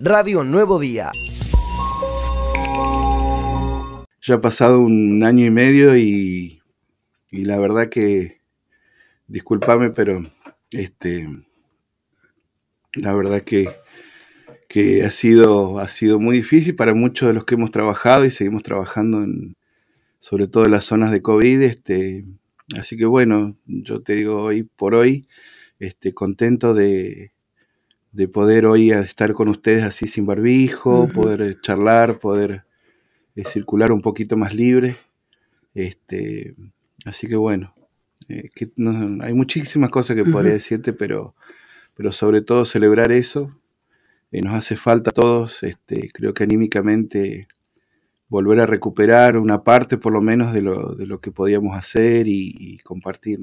Radio Nuevo Día. Ya ha pasado un año y medio y, la verdad que, discúlpame, pero este, la verdad que, que ha, sido, ha sido muy difícil para muchos de los que hemos trabajado y seguimos trabajando en, sobre todo en las zonas de COVID. Este, así que bueno, yo te digo hoy por hoy, este, contento de, de poder hoy estar con ustedes así sin barbijo, poder charlar, poder eh, circular un poquito más libre. Este, así que bueno, eh, que hay muchísimas cosas que podría decirte, pero, pero sobre todo celebrar eso. Eh, nos hace falta a todos, este, creo que anímicamente volver a recuperar una parte por lo menos de lo, de lo que podíamos hacer y, compartir.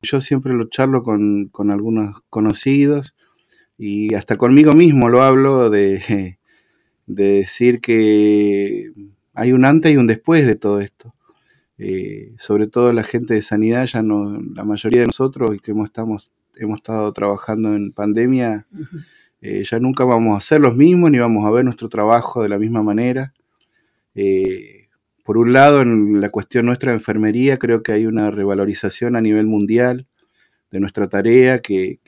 Yo siempre lo charlo con, con, algunos conocidos y hasta conmigo mismo lo hablo de, de decir que hay un antes y un después de todo esto. Eh, sobre todo la gente de sanidad, ya no, la mayoría de nosotros que hemos, estamos, hemos estado trabajando en pandemia, eh, ya nunca vamos a ser los mismos ni vamos a ver nuestro trabajo de la misma manera. Eh, por un lado, en la cuestión nuestra de enfermería, creo que hay una revalorización a nivel mundial de nuestra tarea que,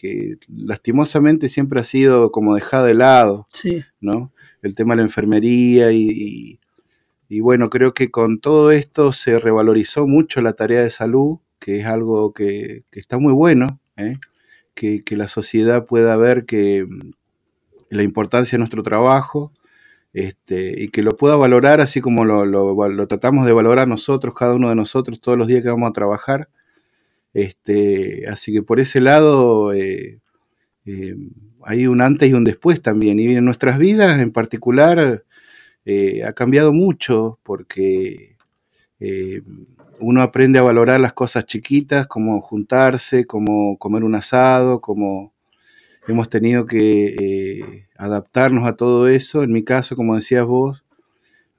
lastimosamente siempre ha sido como dejada de lado, ¿no? El tema de la enfermería y, y, bueno, creo que con todo esto se revalorizó mucho la tarea de salud, que es algo que, está muy bueno, ¿eh? que, que, la sociedad pueda ver que la importancia de nuestro trabajo, este, y que lo pueda valorar así como lo, tratamos de valorar nosotros, cada uno de nosotros, todos los días que vamos a trabajar. Este, así que por ese lado eh, eh, hay un antes y un después también. Y en nuestras vidas en particular eh, ha cambiado mucho porque uno aprende a valorar las cosas chiquitas, como juntarse, como comer un asado, como hemos tenido que adaptarnos a todo eso. En mi caso, como decías vos,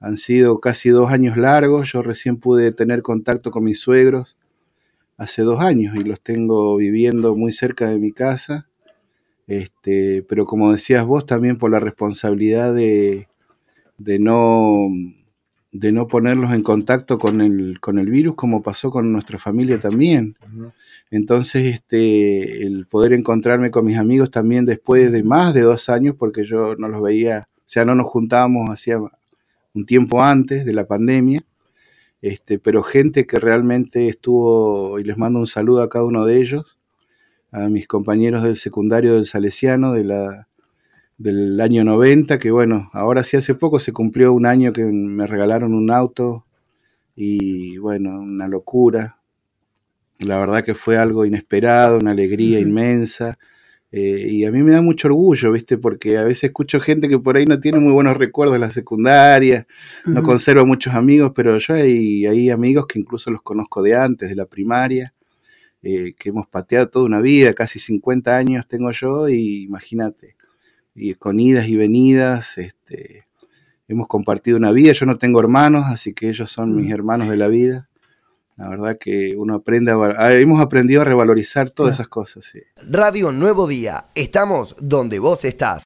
han sido casi dos años largos. Yo recién pude tener contacto con mis suegros hace dos años y los tengo viviendo muy cerca de mi casa. Este, pero como decías vos, también por la responsabilidad de, de no de no ponerlos en contacto con el, con el virus, como pasó con nuestra familia también. Entonces, este, el poder encontrarme con mis amigos también después de más de dos años, porque yo no los veía, o sea, no nos juntábamos hacía un tiempo antes de la pandemia, este, pero gente que realmente estuvo, y les mando un saludo a cada uno de ellos, a mis compañeros del secundario del Salesiano, de la, del año 90, que bueno, ahora sí hace poco se cumplió un año que me regalaron un auto y bueno, una locura. La verdad que fue algo inesperado, una alegría inmensa. Eh, y a mí me da mucho orgullo, ¿viste? Porque a veces escucho gente que por ahí no tiene muy buenos recuerdos de la secundaria, no conserva muchos amigos, pero yo hay, hay, amigos que incluso los conozco de antes, de la primaria, eh, que hemos pateado toda una vida, casi 50 años tengo yo, y imagínate, y con idas y venidas, este, hemos compartido una vida. Yo no tengo hermanos, así que ellos son mis mm. hermanos de la vida. La verdad que uno aprende a, hemos aprendido a revalorizar todas esas cosas. Radio Nuevo Día, estamos donde vos estás.